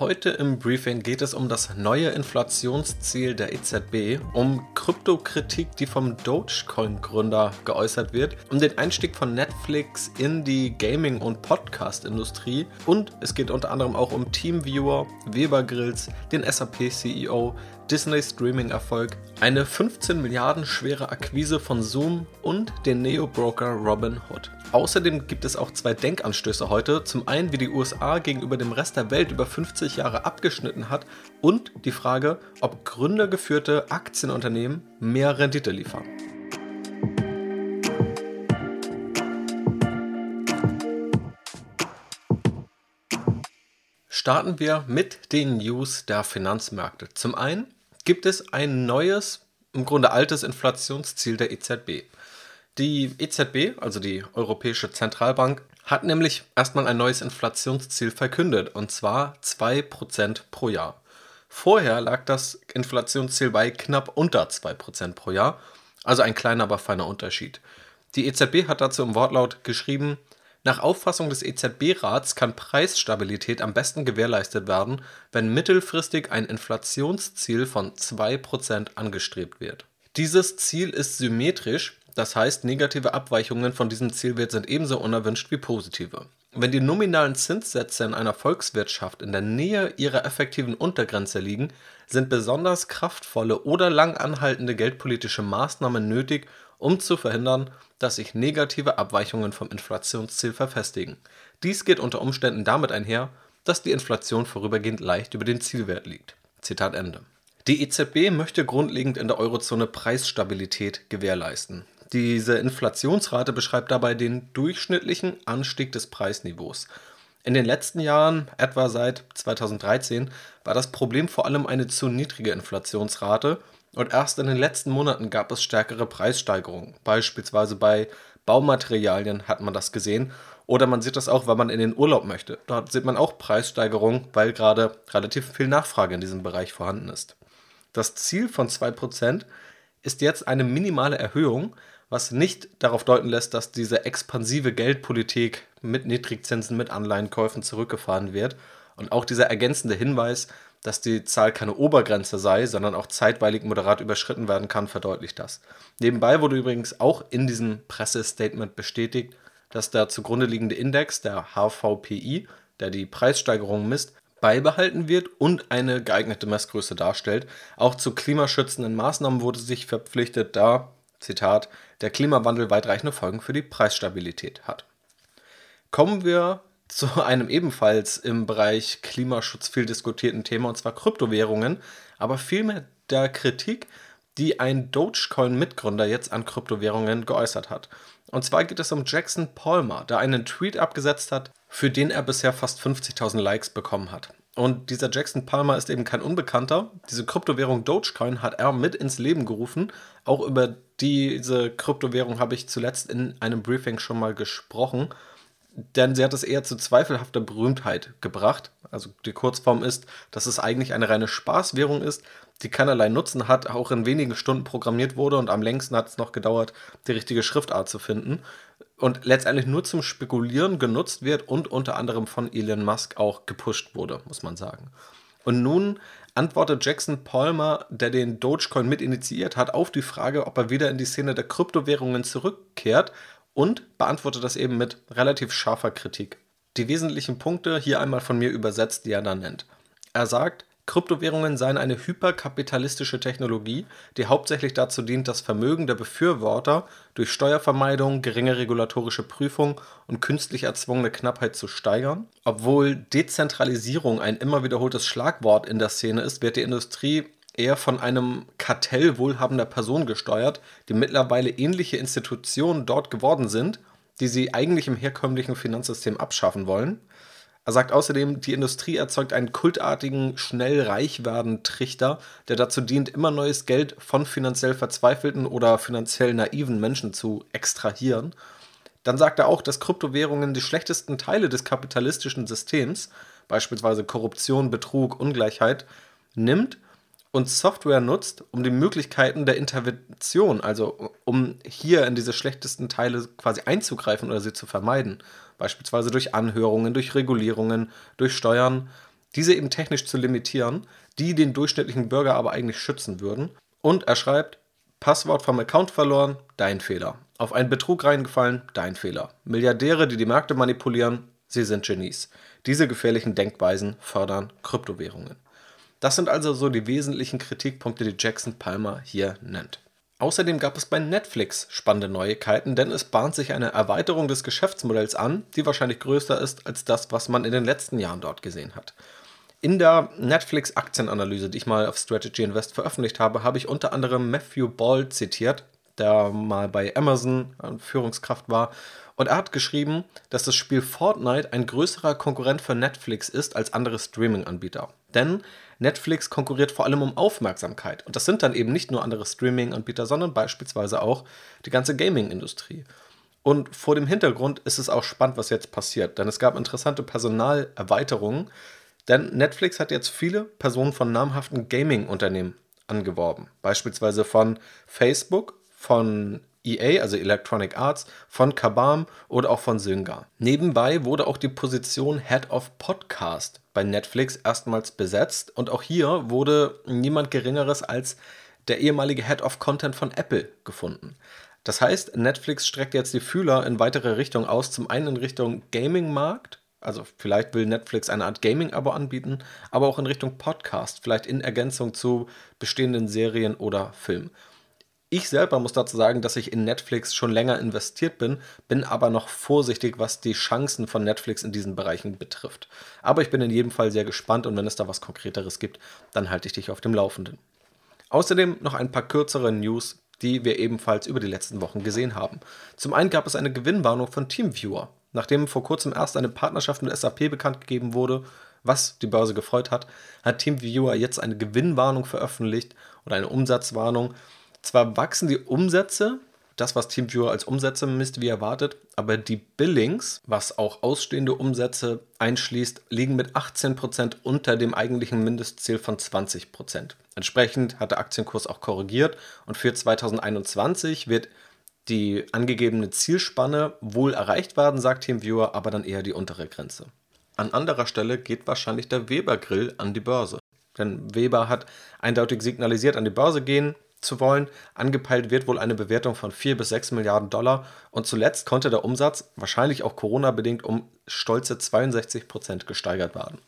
Heute im Briefing geht es um das neue Inflationsziel der EZB, um Kryptokritik, die vom Dogecoin-Gründer geäußert wird, um den Einstieg von Netflix in die Gaming- und Podcast-Industrie. Und es geht unter anderem auch um Teamviewer, Weber Grills, den SAP-CEO, Disney Streaming-Erfolg, eine 15 Milliarden schwere Akquise von Zoom und den Neo-Broker Robinhood. Außerdem gibt es auch zwei Denkanstöße heute. Zum einen, wie die USA gegenüber dem Rest der Welt über 50 Jahre abgeschnitten hat und die Frage, ob gründergeführte Aktienunternehmen mehr Rendite liefern. Starten wir mit den News der Finanzmärkte. Zum einen gibt es ein neues, im Grunde altes Inflationsziel der EZB. Die EZB, also die Europäische Zentralbank, hat nämlich erstmal ein neues Inflationsziel verkündet, und zwar 2% pro Jahr. Vorher lag das Inflationsziel bei knapp unter 2% pro Jahr, also ein kleiner, aber feiner Unterschied. Die EZB hat dazu im Wortlaut geschrieben, nach Auffassung des EZB-Rats kann Preisstabilität am besten gewährleistet werden, wenn mittelfristig ein Inflationsziel von 2% angestrebt wird. Dieses Ziel ist symmetrisch, das heißt, negative Abweichungen von diesem Zielwert sind ebenso unerwünscht wie positive. Wenn die nominalen Zinssätze in einer Volkswirtschaft in der Nähe ihrer effektiven Untergrenze liegen, sind besonders kraftvolle oder lang anhaltende geldpolitische Maßnahmen nötig, um zu verhindern, dass sich negative Abweichungen vom Inflationsziel verfestigen. Dies geht unter Umständen damit einher, dass die Inflation vorübergehend leicht über den Zielwert liegt. Zitat Ende. Die EZB möchte grundlegend in der Eurozone Preisstabilität gewährleisten. Diese Inflationsrate beschreibt dabei den durchschnittlichen Anstieg des Preisniveaus. In den letzten Jahren, etwa seit 2013, war das Problem vor allem eine zu niedrige Inflationsrate und erst in den letzten Monaten gab es stärkere Preissteigerungen. Beispielsweise bei Baumaterialien hat man das gesehen. Oder man sieht das auch, wenn man in den Urlaub möchte. Dort sieht man auch Preissteigerungen, weil gerade relativ viel Nachfrage in diesem Bereich vorhanden ist. Das Ziel von 2% ist jetzt eine minimale Erhöhung, was nicht darauf deuten lässt, dass diese expansive Geldpolitik mit Niedrigzinsen, mit Anleihenkäufen zurückgefahren wird. Und auch dieser ergänzende Hinweis, dass die Zahl keine Obergrenze sei, sondern auch zeitweilig moderat überschritten werden kann, verdeutlicht das. Nebenbei wurde übrigens auch in diesem Pressestatement bestätigt, dass der zugrunde liegende Index, der HVPI, der die Preissteigerung misst, beibehalten wird und eine geeignete Messgröße darstellt. Auch zu klimaschützenden Maßnahmen wurde sich verpflichtet, da, Zitat, der Klimawandel weitreichende Folgen für die Preisstabilität hat. Kommen wir zu einem ebenfalls im Bereich Klimaschutz viel diskutierten Thema, und zwar Kryptowährungen, aber vielmehr der Kritik, die ein Dogecoin-Mitgründer jetzt an Kryptowährungen geäußert hat. Und zwar geht es um Jackson Palmer, der einen Tweet abgesetzt hat, für den er bisher fast 50.000 Likes bekommen hat. Und dieser Jackson Palmer ist eben kein Unbekannter. Diese Kryptowährung Dogecoin hat er mit ins Leben gerufen. Auch über diese Kryptowährung habe ich zuletzt in einem Briefing schon mal gesprochen. Denn sie hat es eher zu zweifelhafter Berühmtheit gebracht. Also die Kurzform ist, dass es eigentlich eine reine Spaßwährung ist, die keinerlei Nutzen hat, auch in wenigen Stunden programmiert wurde und am längsten hat es noch gedauert, die richtige Schriftart zu finden und letztendlich nur zum Spekulieren genutzt wird und unter anderem von Elon Musk auch gepusht wurde, muss man sagen. Und nun antwortet Jackson Palmer, der den Dogecoin mit initiiert hat, auf die Frage, ob er wieder in die Szene der Kryptowährungen zurückkehrt und beantwortet das eben mit relativ scharfer Kritik. Die wesentlichen Punkte hier einmal von mir übersetzt, die er dann nennt. Er sagt, Kryptowährungen seien eine hyperkapitalistische Technologie, die hauptsächlich dazu dient, das Vermögen der Befürworter durch Steuervermeidung, geringe regulatorische Prüfung und künstlich erzwungene Knappheit zu steigern. Obwohl Dezentralisierung ein immer wiederholtes Schlagwort in der Szene ist, wird die Industrie eher von einem Kartell wohlhabender Personen gesteuert, die mittlerweile ähnliche Institutionen dort geworden sind, die sie eigentlich im herkömmlichen Finanzsystem abschaffen wollen. Er sagt außerdem, die Industrie erzeugt einen kultartigen, schnell reich werdenden Trichter, der dazu dient, immer neues Geld von finanziell verzweifelten oder finanziell naiven Menschen zu extrahieren. Dann sagt er auch, dass Kryptowährungen die schlechtesten Teile des kapitalistischen Systems, beispielsweise Korruption, Betrug, Ungleichheit, nimmt und Software nutzt, um die Möglichkeiten der Intervention, also um hier in diese schlechtesten Teile quasi einzugreifen oder sie zu vermeiden beispielsweise durch Anhörungen, durch Regulierungen, durch Steuern, diese eben technisch zu limitieren, die den durchschnittlichen Bürger aber eigentlich schützen würden. Und er schreibt, Passwort vom Account verloren, dein Fehler. Auf einen Betrug reingefallen, dein Fehler. Milliardäre, die die Märkte manipulieren, sie sind Genies. Diese gefährlichen Denkweisen fördern Kryptowährungen. Das sind also so die wesentlichen Kritikpunkte, die Jackson Palmer hier nennt. Außerdem gab es bei Netflix spannende Neuigkeiten, denn es bahnt sich eine Erweiterung des Geschäftsmodells an, die wahrscheinlich größer ist als das, was man in den letzten Jahren dort gesehen hat. In der Netflix-Aktienanalyse, die ich mal auf Strategy Invest veröffentlicht habe, habe ich unter anderem Matthew Ball zitiert, der mal bei Amazon Führungskraft war. Und er hat geschrieben, dass das Spiel Fortnite ein größerer Konkurrent für Netflix ist als andere Streaming-Anbieter. Denn Netflix konkurriert vor allem um Aufmerksamkeit. Und das sind dann eben nicht nur andere Streaming-Anbieter, sondern beispielsweise auch die ganze Gaming-Industrie. Und vor dem Hintergrund ist es auch spannend, was jetzt passiert, denn es gab interessante Personalerweiterungen. Denn Netflix hat jetzt viele Personen von namhaften Gaming-Unternehmen angeworben. Beispielsweise von Facebook, von EA, also Electronic Arts, von Kabam oder auch von Synga. Nebenbei wurde auch die Position Head of Podcast bei Netflix erstmals besetzt und auch hier wurde niemand Geringeres als der ehemalige Head of Content von Apple gefunden. Das heißt, Netflix streckt jetzt die Fühler in weitere Richtungen aus, zum einen in Richtung Gaming-Markt, also vielleicht will Netflix eine Art Gaming-Abo anbieten, aber auch in Richtung Podcast, vielleicht in Ergänzung zu bestehenden Serien oder Filmen. Ich selber muss dazu sagen, dass ich in Netflix schon länger investiert bin, bin aber noch vorsichtig, was die Chancen von Netflix in diesen Bereichen betrifft. Aber ich bin in jedem Fall sehr gespannt und wenn es da was Konkreteres gibt, dann halte ich dich auf dem Laufenden. Außerdem noch ein paar kürzere News, die wir ebenfalls über die letzten Wochen gesehen haben. Zum einen gab es eine Gewinnwarnung von TeamViewer. Nachdem vor kurzem erst eine Partnerschaft mit SAP bekannt gegeben wurde, was die Börse gefreut hat, hat TeamViewer jetzt eine Gewinnwarnung veröffentlicht oder eine Umsatzwarnung zwar wachsen die Umsätze, das, was TeamViewer als Umsätze misst, wie erwartet, aber die Billings, was auch ausstehende Umsätze einschließt, liegen mit 18% unter dem eigentlichen Mindestziel von 20%. Entsprechend hat der Aktienkurs auch korrigiert und für 2021 wird die angegebene Zielspanne wohl erreicht werden, sagt TeamViewer, aber dann eher die untere Grenze. An anderer Stelle geht wahrscheinlich der Weber Grill an die Börse. Denn Weber hat eindeutig signalisiert, an die Börse gehen, zu wollen. Angepeilt wird wohl eine Bewertung von 4 bis 6 Milliarden Dollar und zuletzt konnte der Umsatz, wahrscheinlich auch Corona-bedingt, um stolze 62 Prozent gesteigert werden.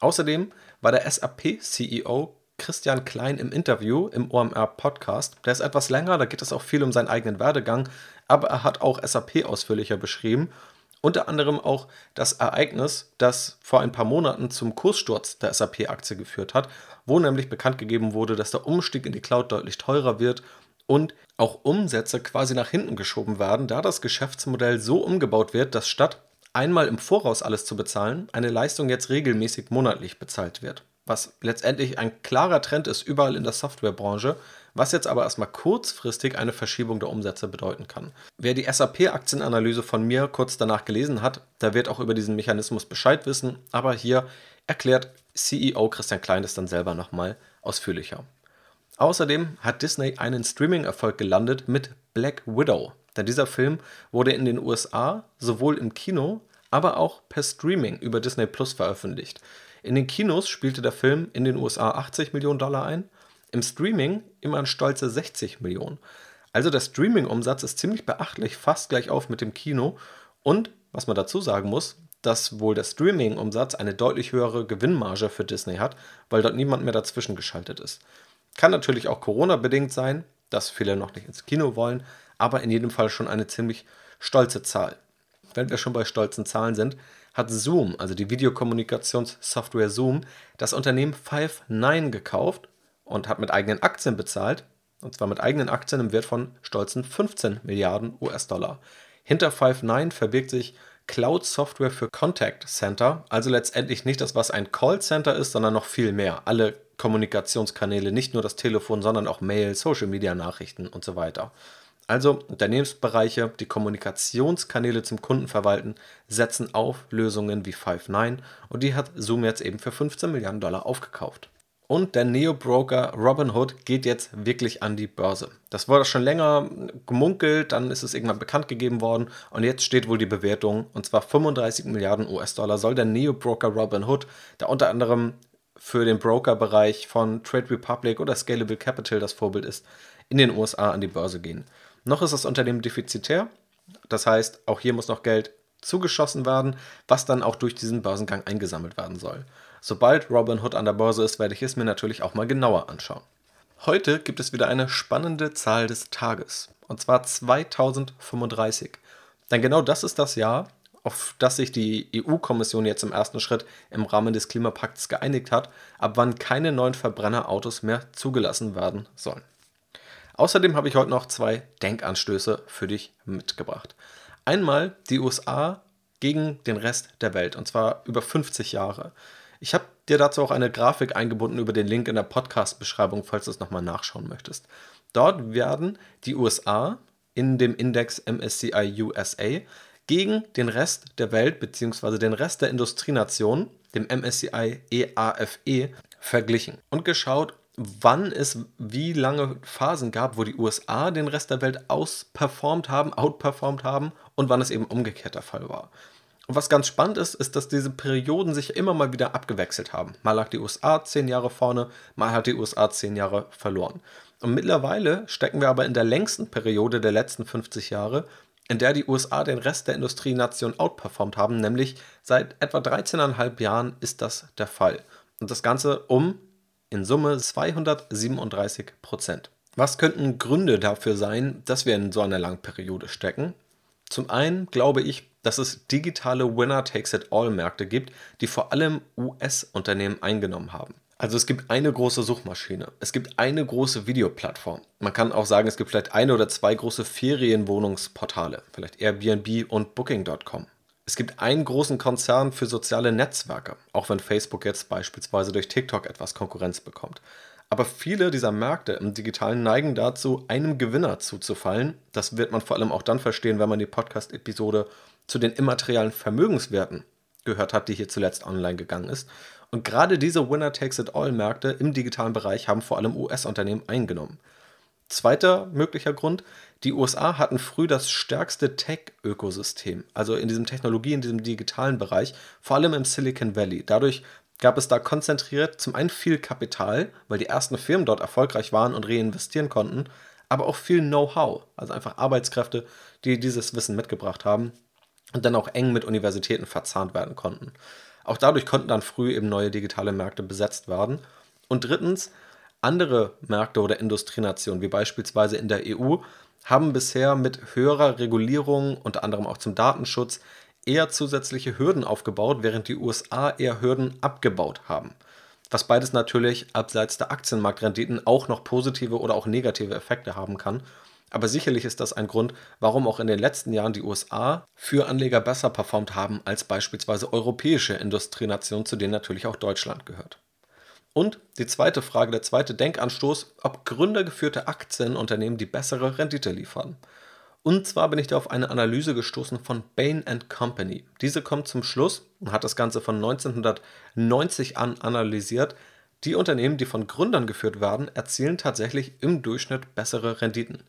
Außerdem war der SAP-CEO Christian Klein im Interview im OMR-Podcast. Der ist etwas länger, da geht es auch viel um seinen eigenen Werdegang, aber er hat auch SAP ausführlicher beschrieben unter anderem auch das Ereignis, das vor ein paar Monaten zum Kurssturz der SAP-Aktie geführt hat, wo nämlich bekannt gegeben wurde, dass der Umstieg in die Cloud deutlich teurer wird und auch Umsätze quasi nach hinten geschoben werden, da das Geschäftsmodell so umgebaut wird, dass statt einmal im Voraus alles zu bezahlen, eine Leistung jetzt regelmäßig monatlich bezahlt wird. Was letztendlich ein klarer Trend ist überall in der Softwarebranche, was jetzt aber erstmal kurzfristig eine Verschiebung der Umsätze bedeuten kann. Wer die SAP-Aktienanalyse von mir kurz danach gelesen hat, der wird auch über diesen Mechanismus Bescheid wissen, aber hier erklärt CEO Christian Klein das dann selber nochmal ausführlicher. Außerdem hat Disney einen Streaming-Erfolg gelandet mit Black Widow, denn dieser Film wurde in den USA sowohl im Kino, aber auch per Streaming über Disney Plus veröffentlicht. In den Kinos spielte der Film in den USA 80 Millionen Dollar ein im Streaming immer ein stolze 60 Millionen. Also der Streaming-Umsatz ist ziemlich beachtlich, fast gleich auf mit dem Kino. Und, was man dazu sagen muss, dass wohl der Streaming-Umsatz eine deutlich höhere Gewinnmarge für Disney hat, weil dort niemand mehr dazwischen geschaltet ist. Kann natürlich auch Corona-bedingt sein, dass viele noch nicht ins Kino wollen, aber in jedem Fall schon eine ziemlich stolze Zahl. Wenn wir schon bei stolzen Zahlen sind, hat Zoom, also die Videokommunikationssoftware Zoom, das Unternehmen Five9 gekauft und hat mit eigenen Aktien bezahlt, und zwar mit eigenen Aktien im Wert von stolzen 15 Milliarden US-Dollar. Hinter Five9 verbirgt sich Cloud-Software für Contact Center, also letztendlich nicht das, was ein Callcenter ist, sondern noch viel mehr. Alle Kommunikationskanäle, nicht nur das Telefon, sondern auch Mail, Social-Media-Nachrichten und so weiter. Also Unternehmensbereiche, die Kommunikationskanäle zum Kunden verwalten, setzen auf Lösungen wie Five9 und die hat Zoom jetzt eben für 15 Milliarden Dollar aufgekauft. Und der Neo-Broker Robinhood geht jetzt wirklich an die Börse. Das wurde schon länger gemunkelt, dann ist es irgendwann bekannt gegeben worden und jetzt steht wohl die Bewertung und zwar 35 Milliarden US-Dollar soll der Neo-Broker Robinhood, der unter anderem für den Broker-Bereich von Trade Republic oder Scalable Capital das Vorbild ist, in den USA an die Börse gehen. Noch ist das Unternehmen defizitär, das heißt, auch hier muss noch Geld zugeschossen werden, was dann auch durch diesen Börsengang eingesammelt werden soll. Sobald Robinhood an der Börse ist, werde ich es mir natürlich auch mal genauer anschauen. Heute gibt es wieder eine spannende Zahl des Tages, und zwar 2035. Denn genau das ist das Jahr, auf das sich die EU-Kommission jetzt im ersten Schritt im Rahmen des Klimapakts geeinigt hat, ab wann keine neuen Verbrennerautos mehr zugelassen werden sollen. Außerdem habe ich heute noch zwei Denkanstöße für dich mitgebracht. Einmal die USA gegen den Rest der Welt, und zwar über 50 Jahre. Ich habe dir dazu auch eine Grafik eingebunden über den Link in der Podcast-Beschreibung, falls du es nochmal nachschauen möchtest. Dort werden die USA in dem Index MSCI USA gegen den Rest der Welt bzw. den Rest der Industrienationen, dem MSCI EAFE, verglichen und geschaut, wann es wie lange Phasen gab, wo die USA den Rest der Welt ausperformt haben, outperformt haben und wann es eben umgekehrt der Fall war. Und was ganz spannend ist, ist, dass diese Perioden sich immer mal wieder abgewechselt haben. Mal lag die USA zehn Jahre vorne, mal hat die USA zehn Jahre verloren. Und mittlerweile stecken wir aber in der längsten Periode der letzten 50 Jahre, in der die USA den Rest der Industrienation outperformt haben, nämlich seit etwa 13,5 Jahren ist das der Fall. Und das Ganze um in Summe 237 Prozent. Was könnten Gründe dafür sein, dass wir in so einer langen Periode stecken? Zum einen glaube ich, dass es digitale Winner-Takes-it-all-Märkte gibt, die vor allem US-Unternehmen eingenommen haben. Also es gibt eine große Suchmaschine, es gibt eine große Videoplattform. Man kann auch sagen, es gibt vielleicht eine oder zwei große Ferienwohnungsportale, vielleicht Airbnb und Booking.com. Es gibt einen großen Konzern für soziale Netzwerke, auch wenn Facebook jetzt beispielsweise durch TikTok etwas Konkurrenz bekommt. Aber viele dieser Märkte im Digitalen neigen dazu, einem Gewinner zuzufallen. Das wird man vor allem auch dann verstehen, wenn man die Podcast-Episode zu den immaterialen Vermögenswerten gehört hat, die hier zuletzt online gegangen ist. Und gerade diese Winner-Takes-it-all-Märkte im digitalen Bereich haben vor allem US-Unternehmen eingenommen. Zweiter möglicher Grund, die USA hatten früh das stärkste Tech-Ökosystem, also in diesem Technologie, in diesem digitalen Bereich, vor allem im Silicon Valley. Dadurch gab es da konzentriert zum einen viel Kapital, weil die ersten Firmen dort erfolgreich waren und reinvestieren konnten, aber auch viel Know-how, also einfach Arbeitskräfte, die dieses Wissen mitgebracht haben und dann auch eng mit Universitäten verzahnt werden konnten. Auch dadurch konnten dann früh eben neue digitale Märkte besetzt werden. Und drittens, andere Märkte oder Industrienationen, wie beispielsweise in der EU, haben bisher mit höherer Regulierung, unter anderem auch zum Datenschutz, eher zusätzliche Hürden aufgebaut, während die USA eher Hürden abgebaut haben. Was beides natürlich abseits der Aktienmarktrenditen auch noch positive oder auch negative Effekte haben kann. Aber sicherlich ist das ein Grund, warum auch in den letzten Jahren die USA für Anleger besser performt haben als beispielsweise europäische Industrienationen, zu denen natürlich auch Deutschland gehört. Und die zweite Frage, der zweite Denkanstoß, ob gründergeführte Aktienunternehmen die bessere Rendite liefern. Und zwar bin ich da auf eine Analyse gestoßen von Bain Company. Diese kommt zum Schluss und hat das Ganze von 1990 an analysiert. Die Unternehmen, die von Gründern geführt werden, erzielen tatsächlich im Durchschnitt bessere Renditen.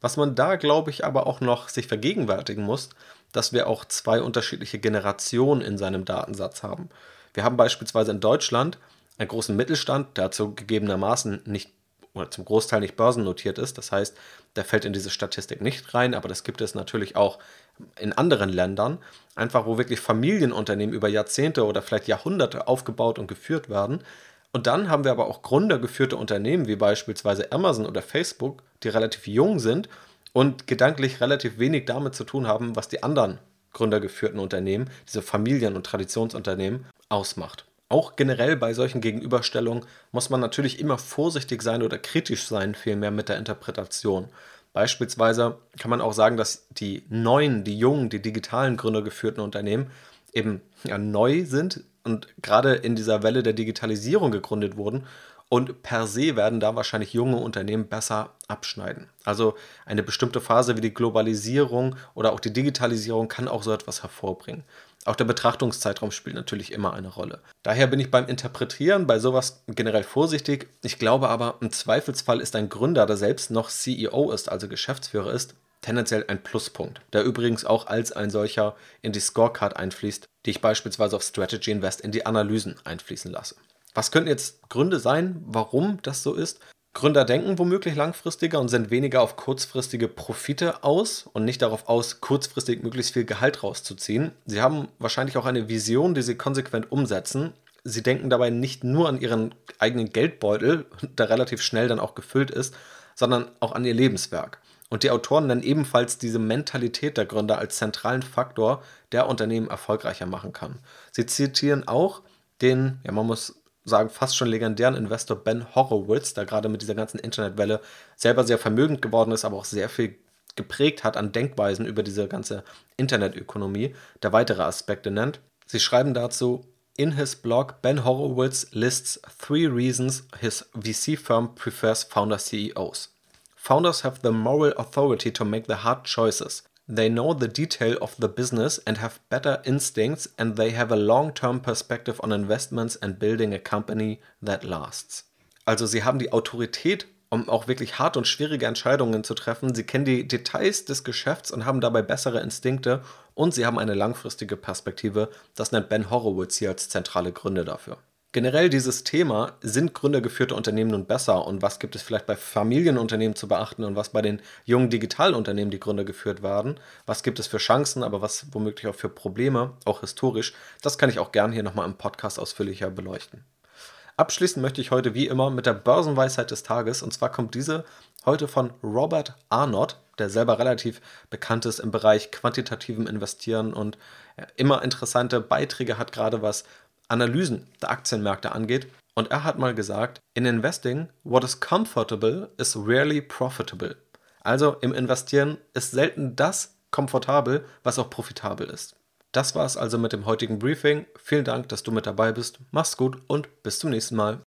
Was man da, glaube ich, aber auch noch sich vergegenwärtigen muss, dass wir auch zwei unterschiedliche Generationen in seinem Datensatz haben. Wir haben beispielsweise in Deutschland einen großen Mittelstand, der zugegebenermaßen nicht oder zum Großteil nicht börsennotiert ist. Das heißt, der fällt in diese Statistik nicht rein, aber das gibt es natürlich auch in anderen Ländern, einfach wo wirklich Familienunternehmen über Jahrzehnte oder vielleicht Jahrhunderte aufgebaut und geführt werden. Und dann haben wir aber auch gründergeführte Unternehmen wie beispielsweise Amazon oder Facebook, die relativ jung sind und gedanklich relativ wenig damit zu tun haben, was die anderen gründergeführten Unternehmen, diese Familien- und Traditionsunternehmen, ausmacht. Auch generell bei solchen Gegenüberstellungen muss man natürlich immer vorsichtig sein oder kritisch sein, vielmehr mit der Interpretation. Beispielsweise kann man auch sagen, dass die neuen, die jungen, die digitalen gründergeführten Unternehmen eben ja, neu sind und gerade in dieser Welle der Digitalisierung gegründet wurden und per se werden da wahrscheinlich junge Unternehmen besser abschneiden. Also eine bestimmte Phase wie die Globalisierung oder auch die Digitalisierung kann auch so etwas hervorbringen. Auch der Betrachtungszeitraum spielt natürlich immer eine Rolle. Daher bin ich beim Interpretieren bei sowas generell vorsichtig. Ich glaube aber, im Zweifelsfall ist ein Gründer, der selbst noch CEO ist, also Geschäftsführer ist, tendenziell ein Pluspunkt, der übrigens auch als ein solcher in die Scorecard einfließt, die ich beispielsweise auf Strategy Invest in die Analysen einfließen lasse. Was könnten jetzt Gründe sein, warum das so ist? Gründer denken womöglich langfristiger und sind weniger auf kurzfristige Profite aus und nicht darauf aus, kurzfristig möglichst viel Gehalt rauszuziehen. Sie haben wahrscheinlich auch eine Vision, die sie konsequent umsetzen. Sie denken dabei nicht nur an ihren eigenen Geldbeutel, der relativ schnell dann auch gefüllt ist, sondern auch an ihr Lebenswerk. Und die Autoren nennen ebenfalls diese Mentalität der Gründer als zentralen Faktor, der Unternehmen erfolgreicher machen kann. Sie zitieren auch den, ja, man muss sagen, fast schon legendären Investor Ben Horowitz, der gerade mit dieser ganzen Internetwelle selber sehr vermögend geworden ist, aber auch sehr viel geprägt hat an Denkweisen über diese ganze Internetökonomie, der weitere Aspekte nennt. Sie schreiben dazu, in his blog, Ben Horowitz lists three reasons his VC firm prefers founder CEOs. Founders have the moral authority to make the hard choices. They know the detail of the business and have better instincts, and they have a long term perspective on investments and building a company that lasts. Also, sie haben die Autorität, um auch wirklich harte und schwierige Entscheidungen zu treffen. Sie kennen die Details des Geschäfts und haben dabei bessere Instinkte und sie haben eine langfristige Perspektive. Das nennt Ben Horowitz hier als zentrale Gründe dafür. Generell dieses Thema, sind gründergeführte Unternehmen nun besser? Und was gibt es vielleicht bei Familienunternehmen zu beachten? Und was bei den jungen Digitalunternehmen, die Gründer geführt werden, was gibt es für Chancen, aber was womöglich auch für Probleme, auch historisch, das kann ich auch gern hier nochmal im Podcast ausführlicher beleuchten. Abschließen möchte ich heute wie immer mit der Börsenweisheit des Tages und zwar kommt diese heute von Robert Arnott, der selber relativ bekannt ist im Bereich quantitativem Investieren und immer interessante Beiträge hat, gerade was Analysen der Aktienmärkte angeht. Und er hat mal gesagt, in Investing, what is comfortable is rarely profitable. Also im Investieren ist selten das komfortabel, was auch profitabel ist. Das war es also mit dem heutigen Briefing. Vielen Dank, dass du mit dabei bist. Mach's gut und bis zum nächsten Mal.